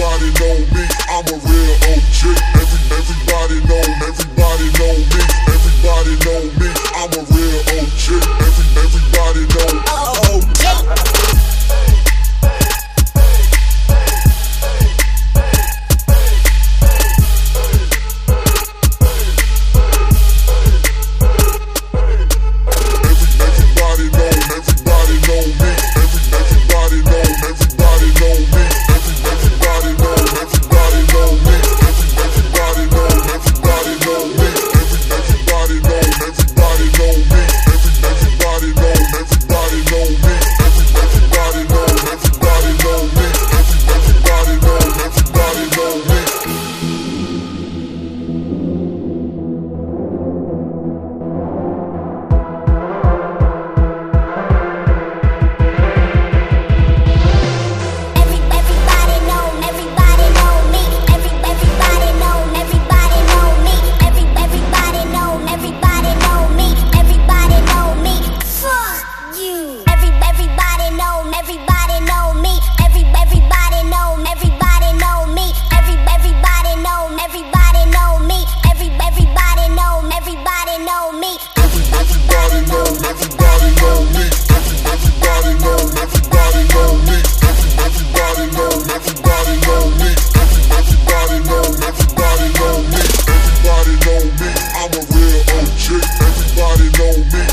Everybody know me, I'm a real OG. Every, everybody know Everybody know me.